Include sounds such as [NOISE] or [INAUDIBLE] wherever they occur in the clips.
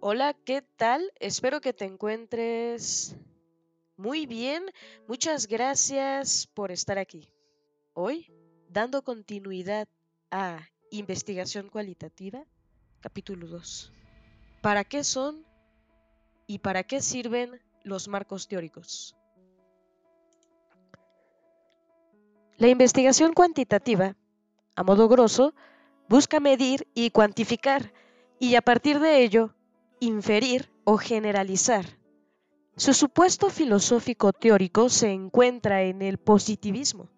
Hola, ¿qué tal? Espero que te encuentres muy bien. Muchas gracias por estar aquí. Hoy, dando continuidad a Investigación Cualitativa, capítulo 2. ¿Para qué son y para qué sirven los marcos teóricos? La investigación cuantitativa, a modo grosso, busca medir y cuantificar y a partir de ello inferir o generalizar. Su supuesto filosófico teórico se encuentra en el positivismo.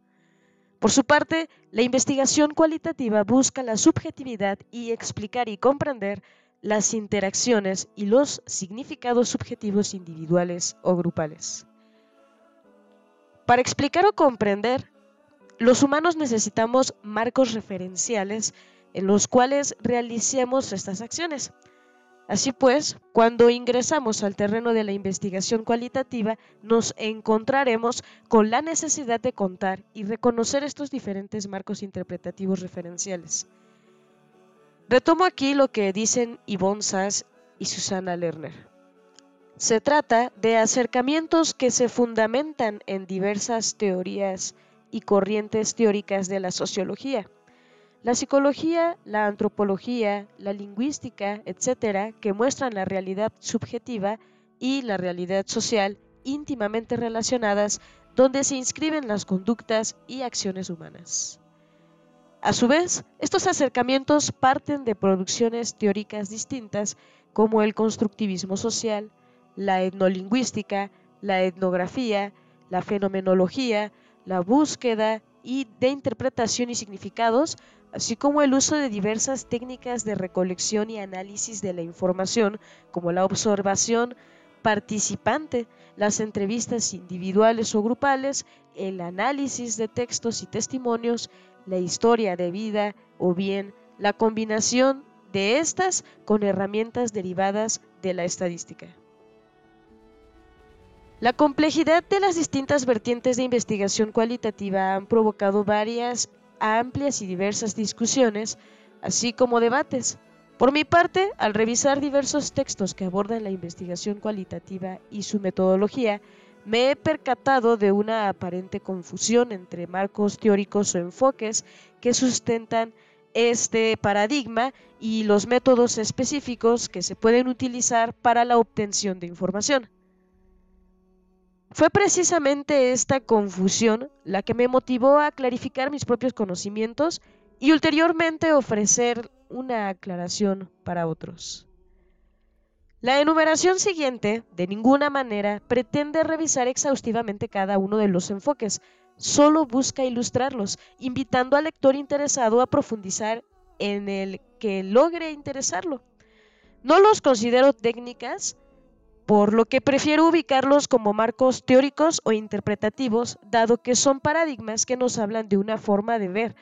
Por su parte, la investigación cualitativa busca la subjetividad y explicar y comprender las interacciones y los significados subjetivos individuales o grupales. Para explicar o comprender, los humanos necesitamos marcos referenciales en los cuales realicemos estas acciones. Así pues, cuando ingresamos al terreno de la investigación cualitativa, nos encontraremos con la necesidad de contar y reconocer estos diferentes marcos interpretativos referenciales. Retomo aquí lo que dicen Yvonne Sass y Susana Lerner. Se trata de acercamientos que se fundamentan en diversas teorías y corrientes teóricas de la sociología la psicología, la antropología, la lingüística, etcétera, que muestran la realidad subjetiva y la realidad social íntimamente relacionadas, donde se inscriben las conductas y acciones humanas. A su vez, estos acercamientos parten de producciones teóricas distintas como el constructivismo social, la etnolingüística, la etnografía, la fenomenología, la búsqueda y de interpretación y significados, así como el uso de diversas técnicas de recolección y análisis de la información, como la observación participante, las entrevistas individuales o grupales, el análisis de textos y testimonios, la historia de vida o bien la combinación de estas con herramientas derivadas de la estadística. La complejidad de las distintas vertientes de investigación cualitativa han provocado varias amplias y diversas discusiones, así como debates. Por mi parte, al revisar diversos textos que abordan la investigación cualitativa y su metodología, me he percatado de una aparente confusión entre marcos teóricos o enfoques que sustentan este paradigma y los métodos específicos que se pueden utilizar para la obtención de información. Fue precisamente esta confusión la que me motivó a clarificar mis propios conocimientos y ulteriormente ofrecer una aclaración para otros. La enumeración siguiente, de ninguna manera, pretende revisar exhaustivamente cada uno de los enfoques, solo busca ilustrarlos, invitando al lector interesado a profundizar en el que logre interesarlo. No los considero técnicas, por lo que prefiero ubicarlos como marcos teóricos o interpretativos, dado que son paradigmas que nos hablan de una forma de ver,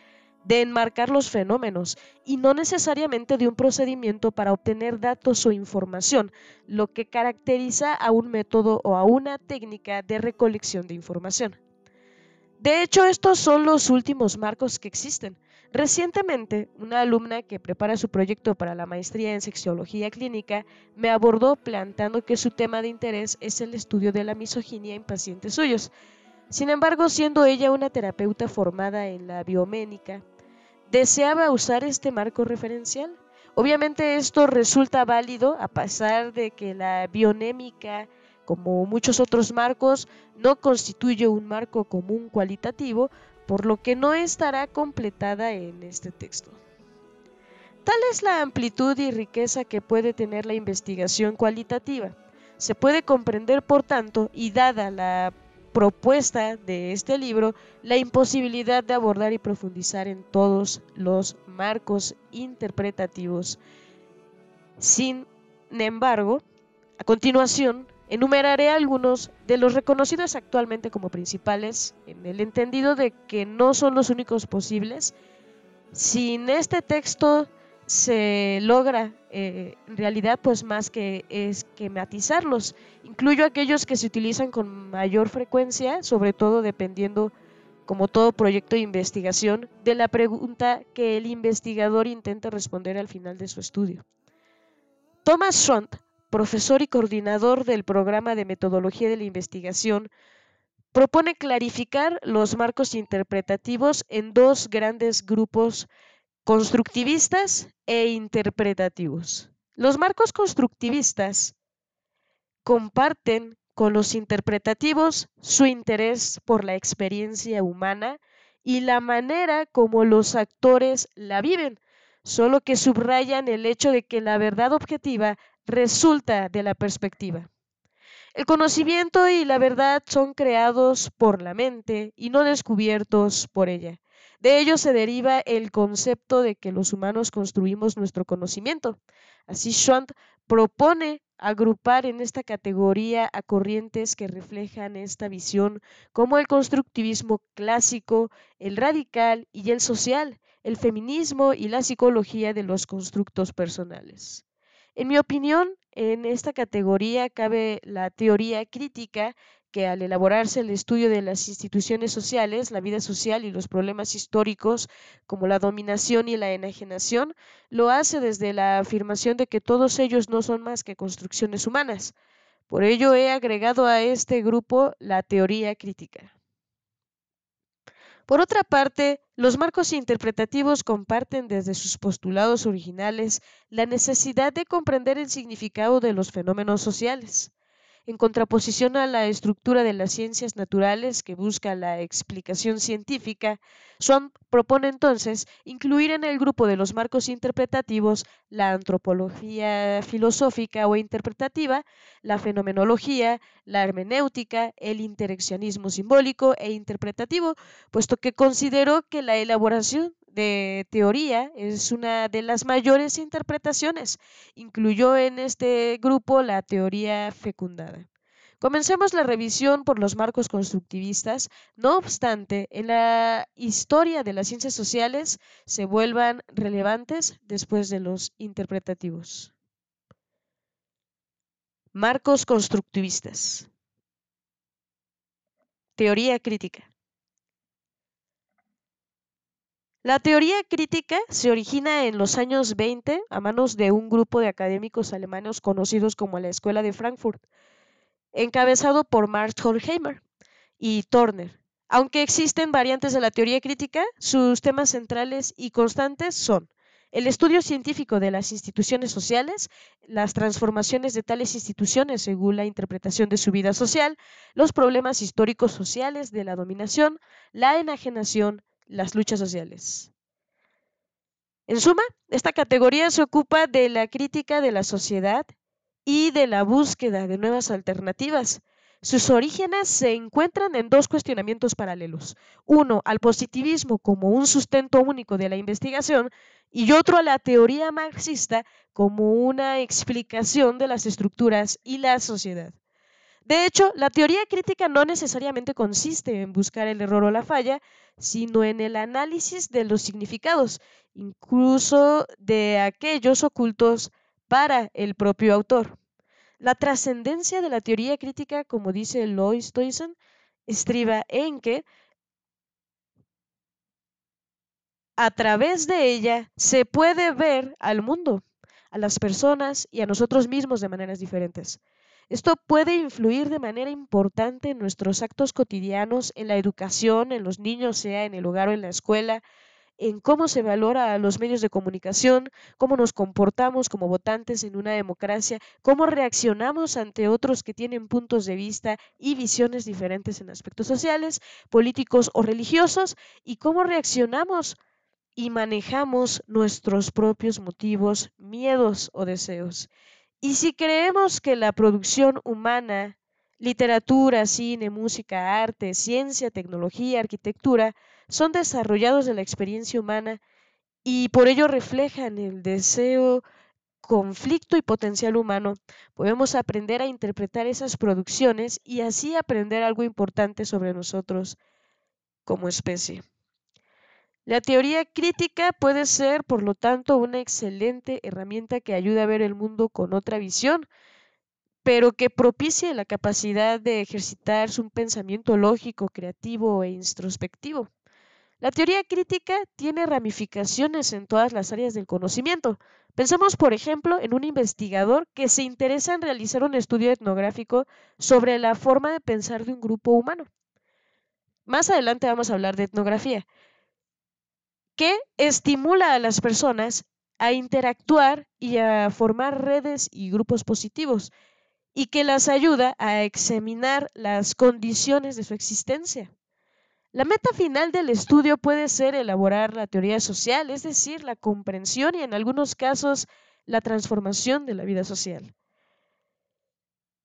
de enmarcar los fenómenos y no necesariamente de un procedimiento para obtener datos o información, lo que caracteriza a un método o a una técnica de recolección de información. De hecho, estos son los últimos marcos que existen. Recientemente, una alumna que prepara su proyecto para la maestría en sexología clínica me abordó planteando que su tema de interés es el estudio de la misoginia en pacientes suyos. Sin embargo, siendo ella una terapeuta formada en la bioménica, deseaba usar este marco referencial. Obviamente esto resulta válido a pesar de que la bionémica como muchos otros marcos, no constituye un marco común cualitativo, por lo que no estará completada en este texto. Tal es la amplitud y riqueza que puede tener la investigación cualitativa. Se puede comprender, por tanto, y dada la propuesta de este libro, la imposibilidad de abordar y profundizar en todos los marcos interpretativos. Sin embargo, a continuación Enumeraré algunos de los reconocidos actualmente como principales, en el entendido de que no son los únicos posibles. Sin este texto se logra eh, en realidad pues más que esquematizarlos. Incluyo aquellos que se utilizan con mayor frecuencia, sobre todo dependiendo, como todo proyecto de investigación, de la pregunta que el investigador intenta responder al final de su estudio. Thomas Schont profesor y coordinador del programa de metodología de la investigación, propone clarificar los marcos interpretativos en dos grandes grupos constructivistas e interpretativos. Los marcos constructivistas comparten con los interpretativos su interés por la experiencia humana y la manera como los actores la viven, solo que subrayan el hecho de que la verdad objetiva resulta de la perspectiva. El conocimiento y la verdad son creados por la mente y no descubiertos por ella. De ello se deriva el concepto de que los humanos construimos nuestro conocimiento. Así Schwant propone agrupar en esta categoría a corrientes que reflejan esta visión como el constructivismo clásico, el radical y el social, el feminismo y la psicología de los constructos personales. En mi opinión, en esta categoría cabe la teoría crítica que al elaborarse el estudio de las instituciones sociales, la vida social y los problemas históricos como la dominación y la enajenación, lo hace desde la afirmación de que todos ellos no son más que construcciones humanas. Por ello he agregado a este grupo la teoría crítica. Por otra parte, los marcos interpretativos comparten desde sus postulados originales la necesidad de comprender el significado de los fenómenos sociales en contraposición a la estructura de las ciencias naturales que busca la explicación científica, Swan propone entonces incluir en el grupo de los marcos interpretativos la antropología filosófica o interpretativa, la fenomenología, la hermenéutica, el interaccionismo simbólico e interpretativo, puesto que consideró que la elaboración de teoría es una de las mayores interpretaciones. Incluyó en este grupo la teoría fecundada. Comencemos la revisión por los marcos constructivistas. No obstante, en la historia de las ciencias sociales se vuelvan relevantes después de los interpretativos. Marcos constructivistas. Teoría crítica. La teoría crítica se origina en los años 20 a manos de un grupo de académicos alemanes conocidos como la Escuela de Frankfurt, encabezado por Marx Horkheimer y Turner. Aunque existen variantes de la teoría crítica, sus temas centrales y constantes son el estudio científico de las instituciones sociales, las transformaciones de tales instituciones según la interpretación de su vida social, los problemas históricos sociales de la dominación, la enajenación, las luchas sociales. En suma, esta categoría se ocupa de la crítica de la sociedad y de la búsqueda de nuevas alternativas. Sus orígenes se encuentran en dos cuestionamientos paralelos. Uno, al positivismo como un sustento único de la investigación y otro a la teoría marxista como una explicación de las estructuras y la sociedad. De hecho, la teoría crítica no necesariamente consiste en buscar el error o la falla, sino en el análisis de los significados, incluso de aquellos ocultos para el propio autor. La trascendencia de la teoría crítica, como dice Lois Toyson, estriba en que a través de ella se puede ver al mundo, a las personas y a nosotros mismos de maneras diferentes. Esto puede influir de manera importante en nuestros actos cotidianos, en la educación, en los niños, sea en el hogar o en la escuela, en cómo se valora a los medios de comunicación, cómo nos comportamos como votantes en una democracia, cómo reaccionamos ante otros que tienen puntos de vista y visiones diferentes en aspectos sociales, políticos o religiosos, y cómo reaccionamos y manejamos nuestros propios motivos, miedos o deseos. Y si creemos que la producción humana, literatura, cine, música, arte, ciencia, tecnología, arquitectura, son desarrollados de la experiencia humana y por ello reflejan el deseo, conflicto y potencial humano, podemos aprender a interpretar esas producciones y así aprender algo importante sobre nosotros como especie. La teoría crítica puede ser, por lo tanto, una excelente herramienta que ayude a ver el mundo con otra visión, pero que propicie la capacidad de ejercitar un pensamiento lógico, creativo e introspectivo. La teoría crítica tiene ramificaciones en todas las áreas del conocimiento. Pensemos, por ejemplo, en un investigador que se interesa en realizar un estudio etnográfico sobre la forma de pensar de un grupo humano. Más adelante vamos a hablar de etnografía, que estimula a las personas a interactuar y a formar redes y grupos positivos y que las ayuda a examinar las condiciones de su existencia. La meta final del estudio puede ser elaborar la teoría social, es decir, la comprensión y en algunos casos la transformación de la vida social.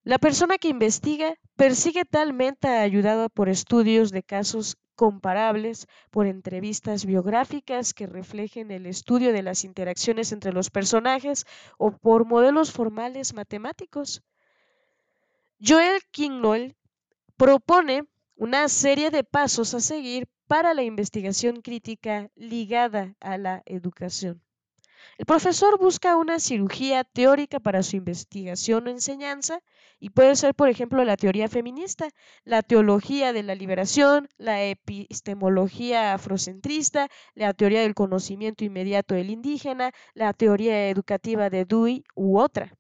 La persona que investiga persigue tal meta ayudada por estudios de casos comparables, por entrevistas biográficas que reflejen el estudio de las interacciones entre los personajes o por modelos formales matemáticos. Joel Kinloel propone una serie de pasos a seguir para la investigación crítica ligada a la educación. El profesor busca una cirugía teórica para su investigación o enseñanza y puede ser, por ejemplo, la teoría feminista, la teología de la liberación, la epistemología afrocentrista, la teoría del conocimiento inmediato del indígena, la teoría educativa de Dewey u otra.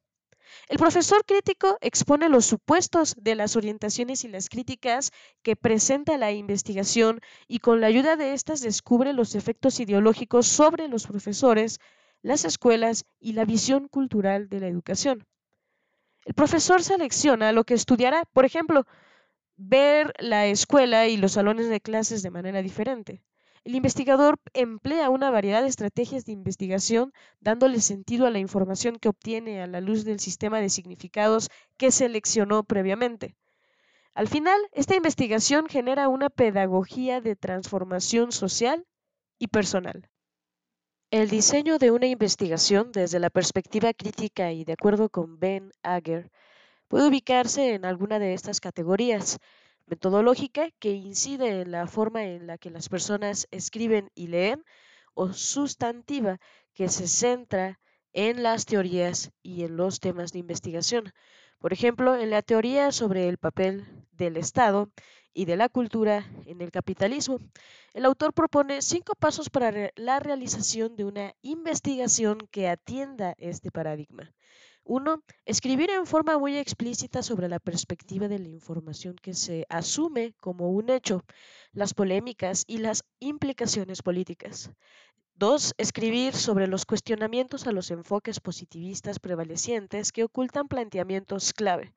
El profesor crítico expone los supuestos de las orientaciones y las críticas que presenta la investigación y con la ayuda de éstas descubre los efectos ideológicos sobre los profesores, las escuelas y la visión cultural de la educación. El profesor selecciona lo que estudiará, por ejemplo, ver la escuela y los salones de clases de manera diferente. El investigador emplea una variedad de estrategias de investigación dándole sentido a la información que obtiene a la luz del sistema de significados que seleccionó previamente. Al final, esta investigación genera una pedagogía de transformación social y personal. El diseño de una investigación desde la perspectiva crítica y de acuerdo con Ben Ager puede ubicarse en alguna de estas categorías metodológica que incide en la forma en la que las personas escriben y leen, o sustantiva que se centra en las teorías y en los temas de investigación. Por ejemplo, en la teoría sobre el papel del Estado y de la cultura en el capitalismo, el autor propone cinco pasos para la realización de una investigación que atienda este paradigma. Uno, escribir en forma muy explícita sobre la perspectiva de la información que se asume como un hecho, las polémicas y las implicaciones políticas. Dos, escribir sobre los cuestionamientos a los enfoques positivistas prevalecientes que ocultan planteamientos clave.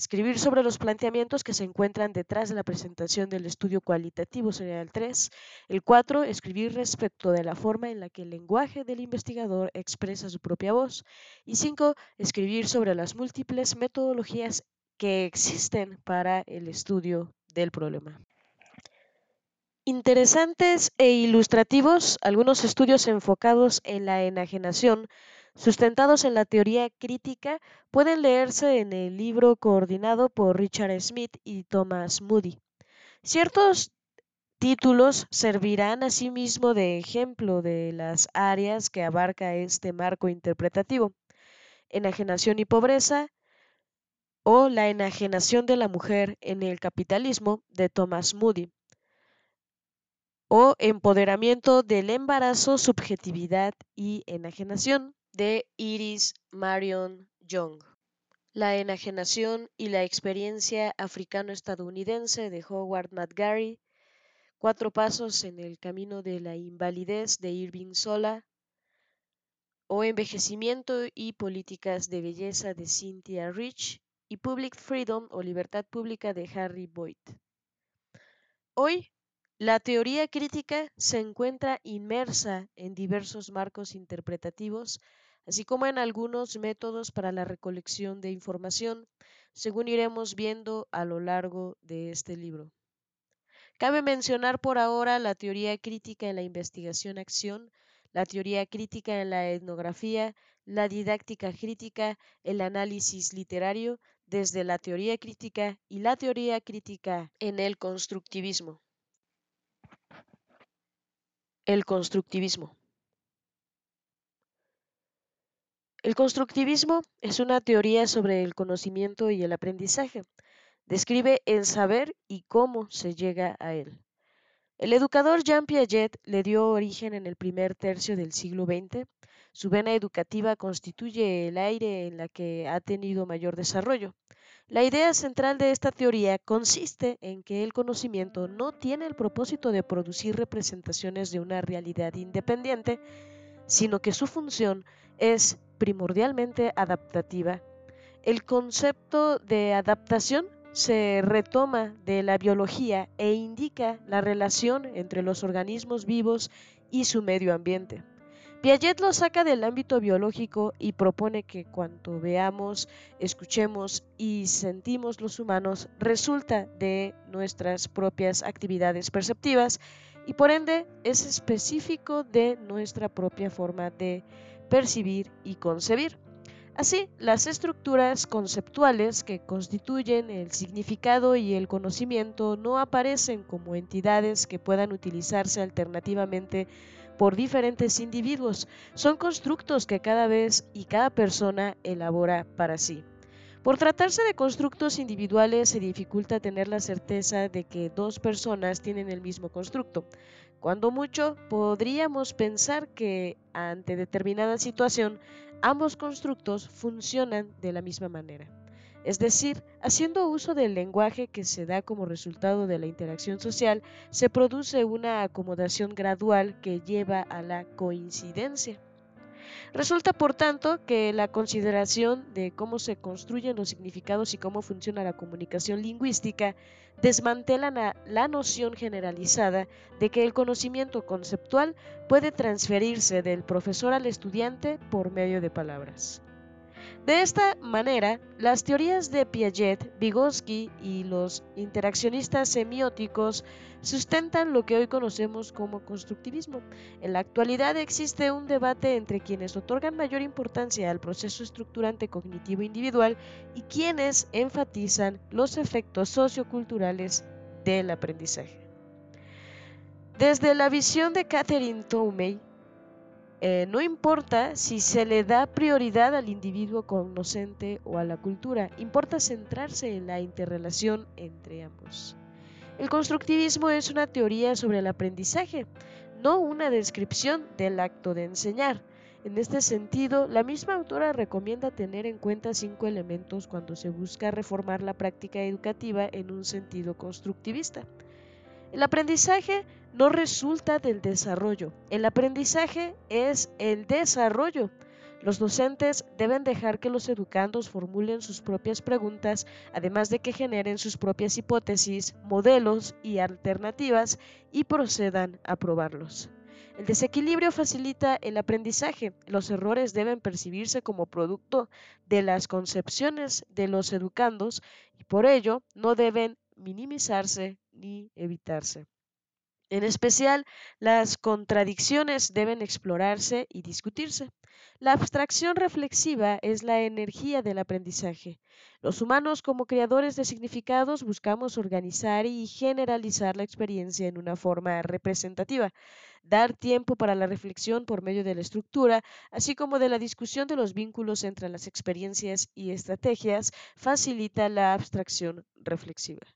Escribir sobre los planteamientos que se encuentran detrás de la presentación del estudio cualitativo sería el 3. El 4. Escribir respecto de la forma en la que el lenguaje del investigador expresa su propia voz. Y 5. Escribir sobre las múltiples metodologías que existen para el estudio del problema. Interesantes e ilustrativos algunos estudios enfocados en la enajenación sustentados en la teoría crítica, pueden leerse en el libro coordinado por Richard Smith y Thomas Moody. Ciertos títulos servirán asimismo de ejemplo de las áreas que abarca este marco interpretativo. Enajenación y pobreza o la enajenación de la mujer en el capitalismo de Thomas Moody o empoderamiento del embarazo, subjetividad y enajenación de Iris Marion Young. La enajenación y la experiencia africano-estadounidense de Howard McGarry. Cuatro pasos en el camino de la invalidez de Irving Sola. O envejecimiento y políticas de belleza de Cynthia Rich. Y Public Freedom o libertad pública de Harry Boyd. Hoy la teoría crítica se encuentra inmersa en diversos marcos interpretativos así como en algunos métodos para la recolección de información, según iremos viendo a lo largo de este libro. Cabe mencionar por ahora la teoría crítica en la investigación-acción, la teoría crítica en la etnografía, la didáctica crítica, el análisis literario desde la teoría crítica y la teoría crítica en el constructivismo. El constructivismo. El constructivismo es una teoría sobre el conocimiento y el aprendizaje. Describe el saber y cómo se llega a él. El educador Jean Piaget le dio origen en el primer tercio del siglo XX. Su vena educativa constituye el aire en la que ha tenido mayor desarrollo. La idea central de esta teoría consiste en que el conocimiento no tiene el propósito de producir representaciones de una realidad independiente, sino que su función es primordialmente adaptativa. El concepto de adaptación se retoma de la biología e indica la relación entre los organismos vivos y su medio ambiente. Piaget lo saca del ámbito biológico y propone que cuanto veamos, escuchemos y sentimos los humanos resulta de nuestras propias actividades perceptivas y por ende es específico de nuestra propia forma de percibir y concebir. Así, las estructuras conceptuales que constituyen el significado y el conocimiento no aparecen como entidades que puedan utilizarse alternativamente por diferentes individuos, son constructos que cada vez y cada persona elabora para sí. Por tratarse de constructos individuales se dificulta tener la certeza de que dos personas tienen el mismo constructo. Cuando mucho, podríamos pensar que ante determinada situación ambos constructos funcionan de la misma manera. Es decir, haciendo uso del lenguaje que se da como resultado de la interacción social, se produce una acomodación gradual que lleva a la coincidencia. Resulta, por tanto, que la consideración de cómo se construyen los significados y cómo funciona la comunicación lingüística desmantela la, noción generalizada de que el conocimiento conceptual puede transferirse del profesor al estudiante por medio de palabras. De esta manera, las teorías de Piaget, Vygotsky y los interaccionistas semióticos sustentan lo que hoy conocemos como constructivismo. En la actualidad existe un debate entre quienes otorgan mayor importancia al proceso estructurante cognitivo individual y quienes enfatizan los efectos socioculturales del aprendizaje. Desde la visión de Catherine Toomey, eh, no importa si se le da prioridad al individuo conocente o a la cultura, importa centrarse en la interrelación entre ambos. El constructivismo es una teoría sobre el aprendizaje, no una descripción del acto de enseñar. En este sentido, la misma autora recomienda tener en cuenta cinco elementos cuando se busca reformar la práctica educativa en un sentido constructivista. El aprendizaje no resulta del desarrollo. El aprendizaje es el desarrollo. Los docentes deben dejar que los educandos formulen sus propias preguntas, además de que generen sus propias hipótesis, modelos y alternativas y procedan a probarlos. El desequilibrio facilita el aprendizaje. Los errores deben percibirse como producto de las concepciones de los educandos y por ello no deben minimizarse ni evitarse. En especial, las contradicciones deben explorarse y discutirse. La abstracción reflexiva es la energía del aprendizaje. Los humanos como creadores de significados buscamos organizar y generalizar la experiencia en una forma representativa, dar tiempo para la reflexión por medio de la estructura, así como de la discusión de los vínculos entre las experiencias y estrategias, facilita la abstracción reflexiva.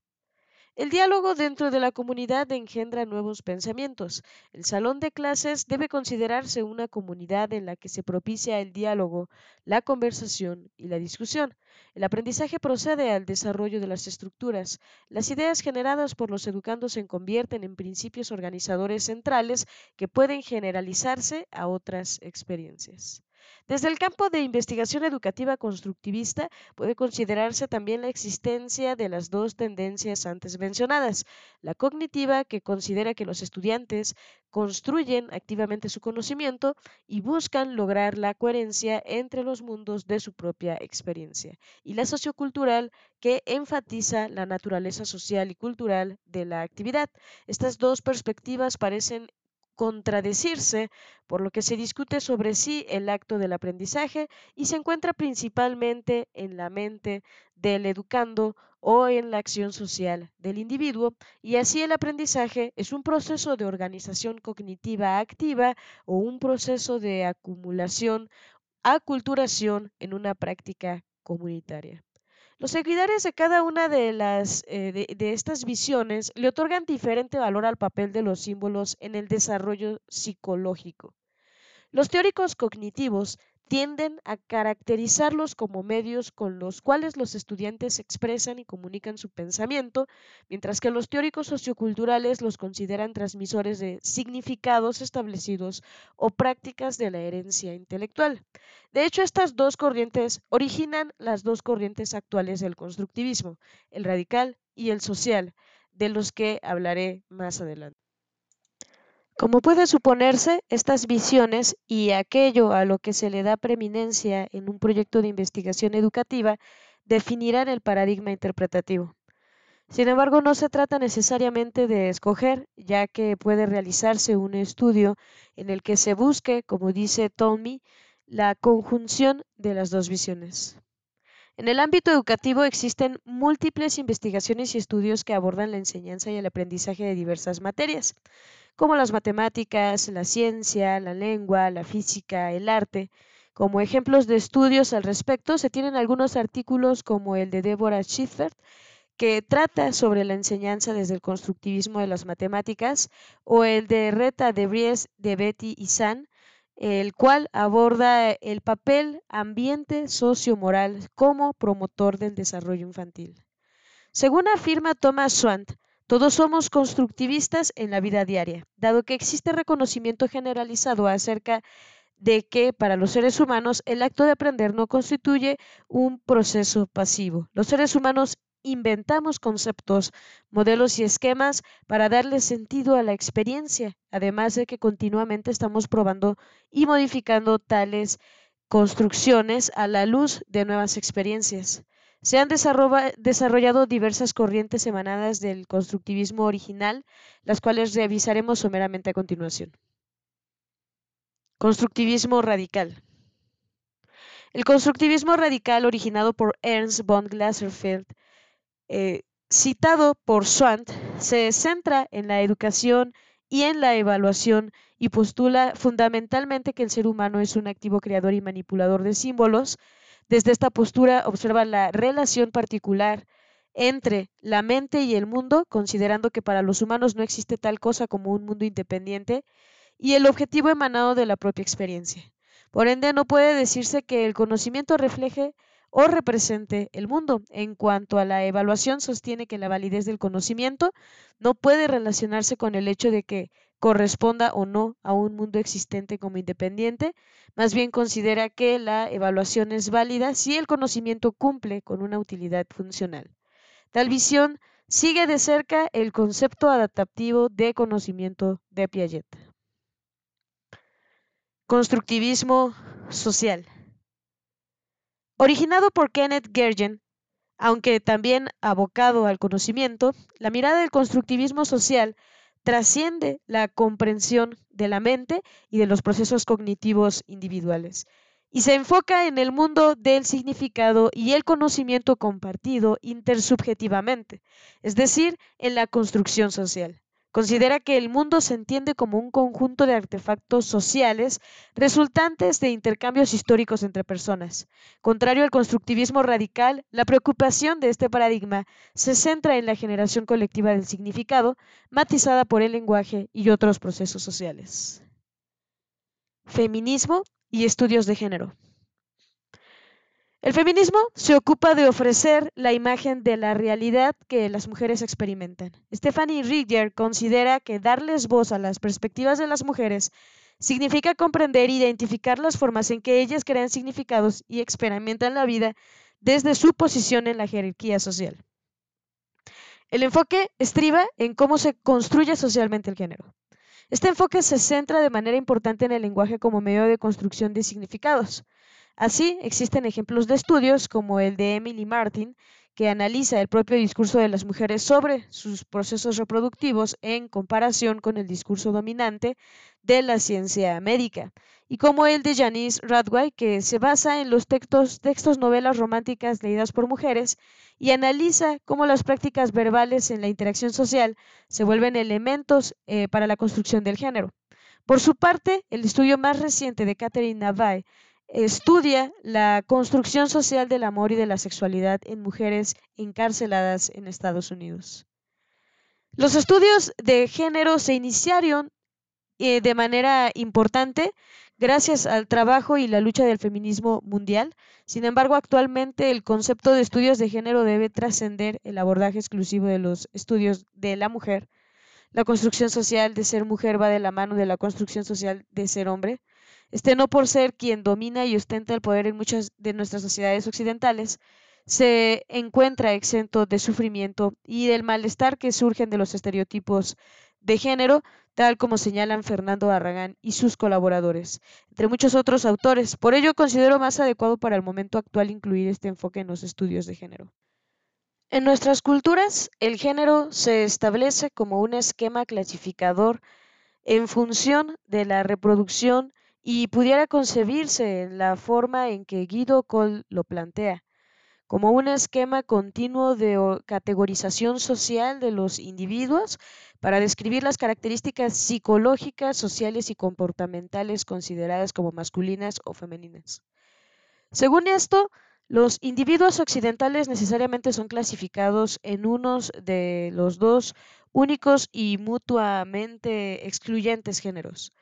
El diálogo dentro de la comunidad engendra nuevos pensamientos. El salón de clases debe considerarse una comunidad en la que se propicia el diálogo, la conversación y la discusión. El aprendizaje procede al desarrollo de las estructuras. Las ideas generadas por los educandos se convierten en principios organizadores centrales que pueden generalizarse a otras experiencias. Desde el campo de investigación educativa constructivista puede considerarse también la existencia de las dos tendencias antes mencionadas, la cognitiva que considera que los estudiantes construyen activamente su conocimiento y buscan lograr la coherencia entre los mundos de su propia experiencia, y la sociocultural que enfatiza la naturaleza social y cultural de la actividad. Estas dos perspectivas parecen contradecirse, por lo que se discute sobre si el acto del aprendizaje y se encuentra principalmente en la mente del educando o en la acción social del individuo, y así el aprendizaje es un proceso de organización cognitiva activa o un proceso de acumulación, aculturación en una práctica comunitaria. Los seguidores de cada una de, las, eh, de estas visiones le otorgan diferente valor al papel de los símbolos en el desarrollo psicológico. Los teóricos cognitivos tienden a caracterizarlos como medios con los cuales los estudiantes expresan y comunican su pensamiento, mientras que los teóricos socioculturales los consideran transmisores de significados establecidos o prácticas de la herencia intelectual. De hecho, estas dos corrientes originan las dos corrientes actuales del constructivismo, el radical y el social, de los que hablaré más adelante. Como puede suponerse, estas visiones y aquello a lo que se le da preeminencia en un proyecto de investigación educativa definirán el paradigma interpretativo. Sin embargo, no se trata necesariamente de escoger, ya que puede realizarse un estudio en el que se busque, como dice Tommy, la conjunción de las dos visiones. En el ámbito educativo existen múltiples investigaciones y estudios que abordan la enseñanza y el aprendizaje de diversas materias como las matemáticas, la ciencia, la lengua, la física, el arte. Como ejemplos de estudios al respecto, se tienen algunos artículos como el de Deborah Schiffer, que trata sobre la enseñanza desde el constructivismo de las matemáticas, o el de Reta de Bries, de Betty y San, el cual aborda el papel ambiente sociomoral como promotor del desarrollo infantil. Según afirma Thomas Swant, todos somos constructivistas en la vida diaria, dado que existe reconocimiento generalizado acerca de que para los seres humanos el acto de aprender no constituye un proceso pasivo. Los seres humanos inventamos conceptos, modelos y esquemas para darle sentido a la experiencia, además de que continuamente estamos probando y modificando tales construcciones a la luz de nuevas experiencias. Se han desarrollado diversas corrientes emanadas del constructivismo original, las cuales revisaremos someramente a continuación. Constructivismo radical. El constructivismo radical originado por Ernst von Glaserfeld, eh, citado por Swant, se centra en la educación y en la evaluación y postula fundamentalmente que el ser humano es un activo creador y manipulador de símbolos, desde esta postura observa la relación particular entre la mente y el mundo, considerando que para los humanos no existe tal cosa como un mundo independiente, y el objetivo emanado de la propia experiencia. Por ende, no puede decirse que el conocimiento refleje o represente el mundo. En cuanto a la evaluación, sostiene que la validez del conocimiento no puede relacionarse con el hecho de que corresponda o no a un mundo existente como independiente, más bien considera que la evaluación es válida si el conocimiento cumple con una utilidad funcional. Tal visión sigue de cerca el concepto adaptativo de conocimiento de Piaget. Constructivismo social. Originado por Kenneth Gergen, aunque también abocado al conocimiento, la mirada del constructivismo social trasciende la comprensión de la mente y de los procesos cognitivos individuales y se enfoca en el mundo del significado y el conocimiento compartido intersubjetivamente, es decir, en la construcción social. Considera que el mundo se entiende como un conjunto de artefactos sociales resultantes de intercambios históricos entre personas. Contrario al constructivismo radical, la preocupación de este paradigma se centra en la generación colectiva del significado, matizada por el lenguaje y otros procesos sociales. Feminismo y estudios de género. El feminismo se ocupa de ofrecer la imagen de la realidad que las mujeres experimentan. Stephanie Rigger considera que darles voz a las perspectivas de las mujeres significa comprender e identificar las formas en que ellas crean significados y experimentan la vida desde su posición en la jerarquía social. El enfoque estriba en cómo se construye socialmente el género. Este enfoque se centra de manera importante en el lenguaje como medio de construcción de significados. Así, existen ejemplos de estudios como el de Emily Martin, que analiza el propio discurso de las mujeres sobre sus procesos reproductivos en comparación con el discurso dominante de la ciencia médica, y como el de Janice Radway, que se basa en los textos, textos novelas románticas leídas por mujeres y analiza cómo las prácticas verbales en la interacción social se vuelven elementos eh, para la construcción del género. Por su parte, el estudio más reciente de Catherine Navai estudia la construcción social del amor y de la sexualidad en mujeres encarceladas en Estados Unidos. Los estudios de género se iniciaron eh, de manera importante gracias al trabajo y la lucha del feminismo mundial. Sin embargo, actualmente el concepto de estudios de género debe trascender el abordaje exclusivo de los estudios de la mujer. La construcción social de ser mujer va de la mano de la construcción social de ser hombre. Este no por ser quien domina y ostenta el poder en muchas de nuestras sociedades occidentales, se encuentra exento de sufrimiento y del malestar que surgen de los estereotipos de género, tal como señalan Fernando Barragán y sus colaboradores, entre muchos otros autores. Por ello, considero más adecuado para el momento actual incluir este enfoque en los estudios de género. En nuestras culturas, el género se establece como un esquema clasificador en función de la reproducción y pudiera concebirse en la forma en que Guido Cole lo plantea, como un esquema continuo de categorización social de los individuos para describir las características psicológicas, sociales y comportamentales consideradas como masculinas o femeninas. Según esto, los individuos occidentales necesariamente son clasificados en unos de los dos únicos y mutuamente excluyentes géneros,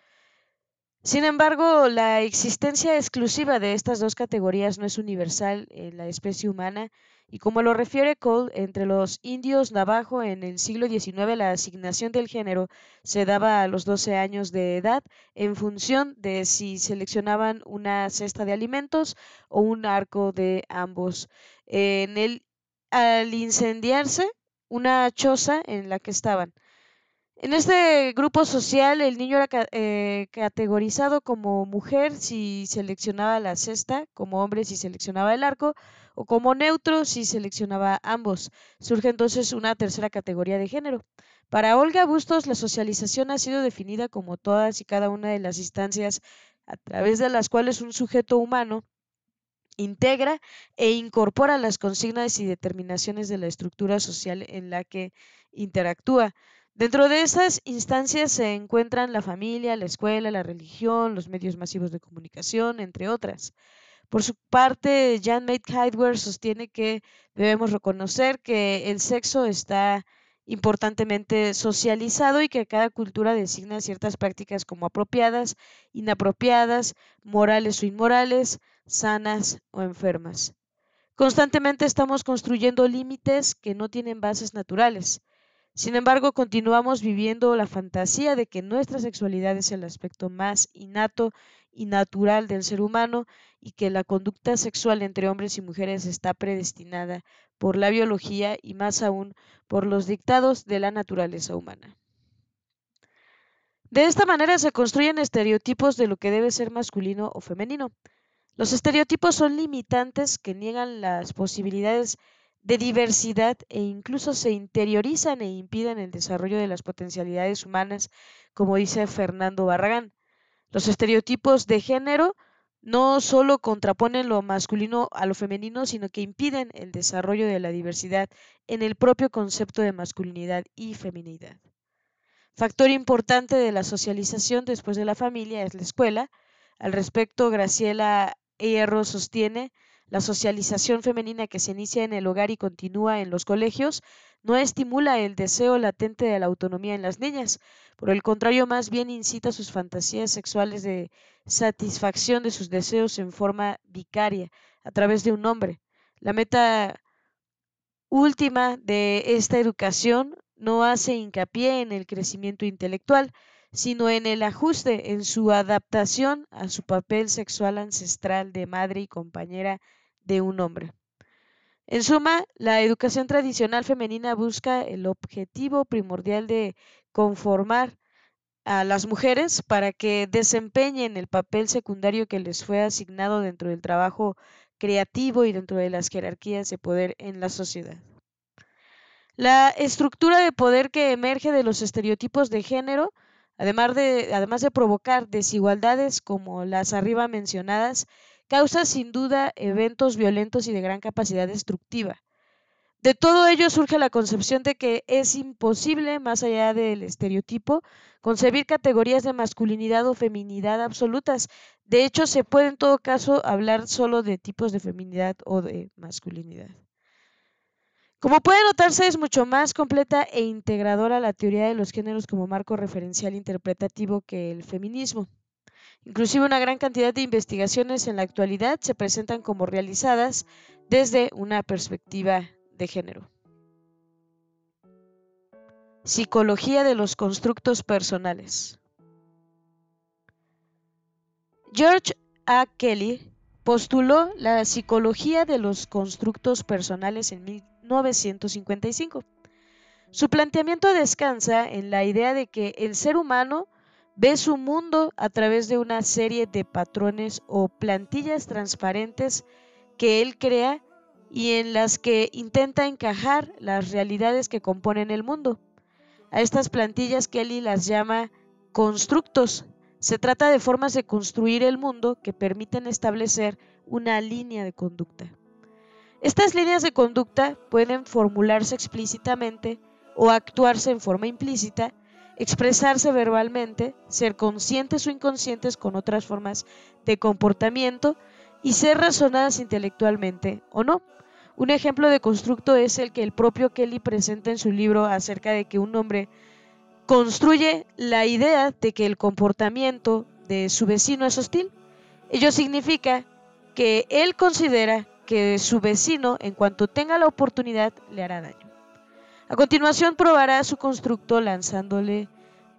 sin embargo, la existencia exclusiva de estas dos categorías no es universal en la especie humana y como lo refiere Cole, entre los indios navajo en el siglo XIX la asignación del género se daba a los 12 años de edad en función de si seleccionaban una cesta de alimentos o un arco de ambos. Al incendiarse una choza en la que estaban. En este grupo social, el niño era eh, categorizado como mujer si seleccionaba la cesta, como hombre si seleccionaba el arco, o como neutro si seleccionaba ambos. Surge entonces una tercera categoría de género. Para Olga Bustos, la socialización ha sido definida como todas y cada una de las instancias a través de las cuales un sujeto humano integra e incorpora las consignas y determinaciones de la estructura social en la que interactúa. Dentro de esas instancias se encuentran la familia, la escuela, la religión, los medios masivos de comunicación, entre otras. Por su parte, Jan Maid Heidwer sostiene que debemos reconocer que el sexo está importantemente socializado y que cada cultura designa ciertas prácticas como apropiadas, inapropiadas, morales o inmorales, sanas o enfermas. Constantemente estamos construyendo límites que no tienen bases naturales. Sin embargo, continuamos viviendo la fantasía de que nuestra sexualidad es el aspecto más innato y natural del ser humano y que la conducta sexual entre hombres y mujeres está predestinada por la biología y más aún por los dictados de la naturaleza humana. De esta manera se construyen estereotipos de lo que debe ser masculino o femenino. Los estereotipos son limitantes que niegan las posibilidades de diversidad e incluso se interiorizan e impiden el desarrollo de las potencialidades humanas, como dice Fernando Barragán. Los estereotipos de género no solo contraponen lo masculino a lo femenino, sino que impiden el desarrollo de la diversidad en el propio concepto de masculinidad y feminidad. Factor importante de la socialización después de la familia es la escuela. Al respecto, Graciela Hierro sostiene la socialización femenina que se inicia en el hogar y continúa en los colegios no estimula el deseo latente de la autonomía en las niñas, por el contrario, más bien incita sus fantasías sexuales de satisfacción de sus deseos en forma vicaria, a través de un hombre. La meta última de esta educación no hace hincapié en el crecimiento intelectual, sino en el ajuste, en su adaptación a su papel sexual ancestral de madre y compañera de un hombre. En suma, la educación tradicional femenina busca el objetivo primordial de conformar a las mujeres para que desempeñen el papel secundario que les fue asignado dentro del trabajo creativo y dentro de las jerarquías de poder en la sociedad. La estructura de poder que emerge de los estereotipos de género, además de, además de provocar desigualdades como las arriba mencionadas, causa sin duda eventos violentos y de gran capacidad destructiva. De todo ello surge la concepción de que es imposible, más allá del estereotipo, concebir categorías de masculinidad o feminidad absolutas. De hecho, se puede en todo caso hablar solo de tipos de feminidad o de masculinidad. Como puede notarse, es mucho más completa e integradora la teoría de los géneros como marco referencial interpretativo que el feminismo. Inclusive una gran cantidad de investigaciones en la actualidad se presentan como realizadas desde una perspectiva de género. Psicología de los constructos personales. George A. Kelly postuló la psicología de los constructos personales en 1955. Su planteamiento descansa en la idea de que el ser humano ve su mundo a través de una serie de patrones o plantillas transparentes que él crea y en las que intenta encajar las realidades que componen el mundo. A estas plantillas Kelly las llama constructos. Se trata de formas de construir el mundo que permiten establecer una línea de conducta. Estas líneas de conducta pueden formularse explícitamente o actuarse en forma implícita, expresarse verbalmente, ser conscientes o inconscientes con otras formas de comportamiento y ser razonadas intelectualmente o no. Un ejemplo de constructo es el que el propio Kelly presenta en su libro acerca de que un hombre construye la idea de que el comportamiento de su vecino es hostil. Ello significa que él considera que su vecino, en cuanto tenga la oportunidad, le hará daño. A continuación probará su constructo lanzándole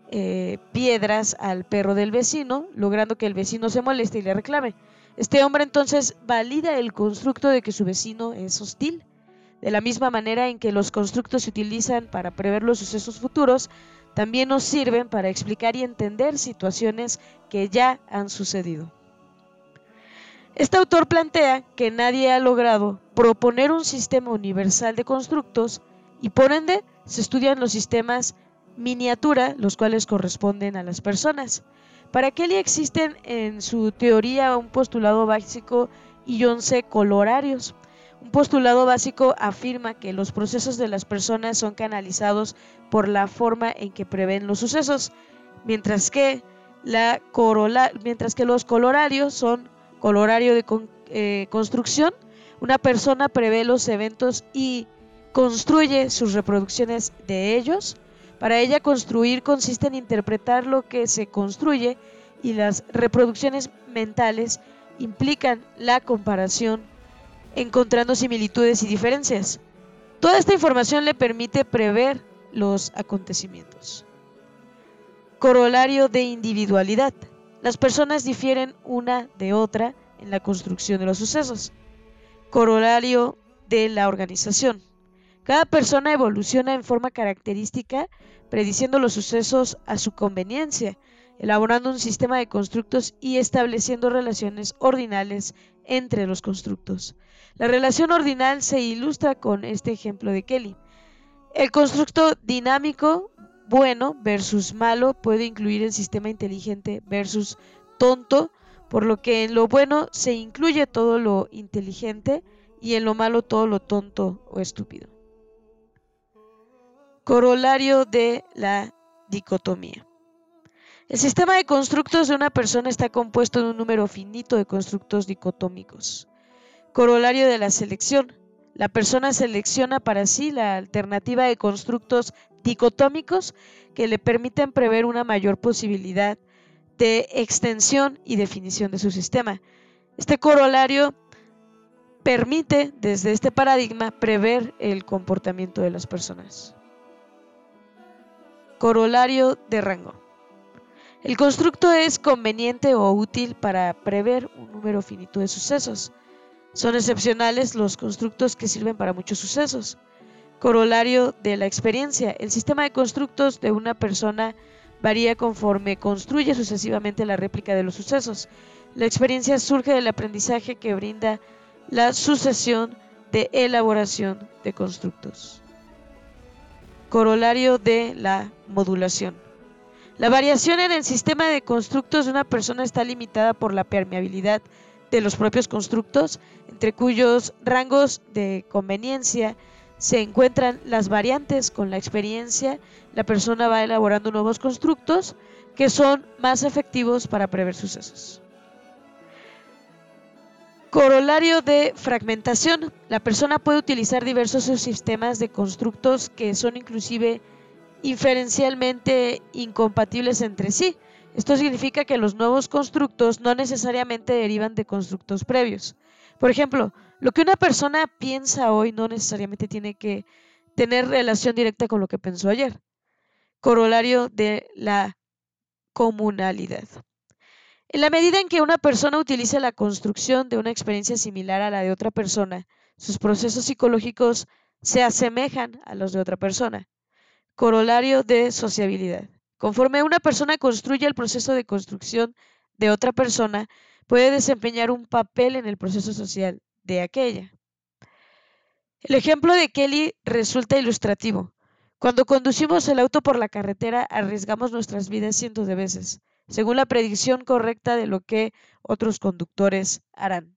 eh, piedras al perro del vecino, logrando que el vecino se moleste y le reclame. Este hombre entonces valida el constructo de que su vecino es hostil. De la misma manera en que los constructos se utilizan para prever los sucesos futuros, también nos sirven para explicar y entender situaciones que ya han sucedido. Este autor plantea que nadie ha logrado proponer un sistema universal de constructos y por ende se estudian los sistemas miniatura, los cuales corresponden a las personas. Para Kelly existen en su teoría un postulado básico y 11 colorarios. Un postulado básico afirma que los procesos de las personas son canalizados por la forma en que prevén los sucesos, mientras que, los colorarios son colorario de eh, construcción. Una persona prevé los eventos y construye sus reproducciones de ellos. Para ella construir consiste en interpretar lo que se construye y las reproducciones mentales implican la comparación encontrando similitudes y diferencias. Toda esta información le permite prever los acontecimientos. Corolario de individualidad. Las personas difieren una de otra en la construcción de los sucesos. Corolario de la organización. Cada persona evoluciona en forma característica, prediciendo los sucesos a su conveniencia, elaborando un sistema de constructos y estableciendo relaciones ordinales entre los constructos. La relación ordinal se ilustra con este ejemplo de Kelly. El constructo dinámico bueno versus malo puede incluir el sistema inteligente versus tonto, por lo que en lo bueno se incluye todo lo inteligente y en lo malo todo lo tonto o estúpido. Corolario de la dicotomía. El sistema de constructos de una persona está compuesto de un número finito de constructos dicotómicos. Corolario de la selección. La persona selecciona para sí la alternativa de constructos dicotómicos que le permiten prever una mayor posibilidad de extensión y definición de su sistema. Este corolario permite, desde este paradigma, prever el comportamiento de las personas. Corolario de rango. El constructo es conveniente o útil para prever un número finito de sucesos. Son excepcionales los constructos que sirven para muchos sucesos corolario de la experiencia. El sistema de constructos de una persona varía conforme construye sucesivamente la réplica de los sucesos. La experiencia surge del aprendizaje que brinda la sucesión de elaboración de constructos. Corolario de la modulación. La variación en el sistema de constructos de una persona está limitada por la permeabilidad de los propios constructos, entre cuyos rangos de conveniencia se encuentran las variantes con la experiencia, la persona va elaborando nuevos constructos que son más efectivos para prever sucesos. Corolario de fragmentación. La persona puede utilizar diversos sistemas de constructos que son inclusive inferencialmente incompatibles entre sí. Esto significa que los nuevos constructos no necesariamente derivan de constructos previos. Por ejemplo, lo que una persona piensa hoy no necesariamente tiene que tener relación directa con lo que pensó ayer. Corolario de la comunalidad. En la medida en que una persona utiliza la construcción de una experiencia similar a la de otra persona, sus procesos psicológicos se asemejan a los de otra persona. Corolario de sociabilidad. Conforme una persona construye el proceso de construcción de otra persona, puede desempeñar un papel en el proceso social de aquella. El ejemplo de Kelly resulta ilustrativo. Cuando conducimos el auto por la carretera, arriesgamos nuestras vidas cientos de veces, según la predicción correcta de lo que otros conductores harán.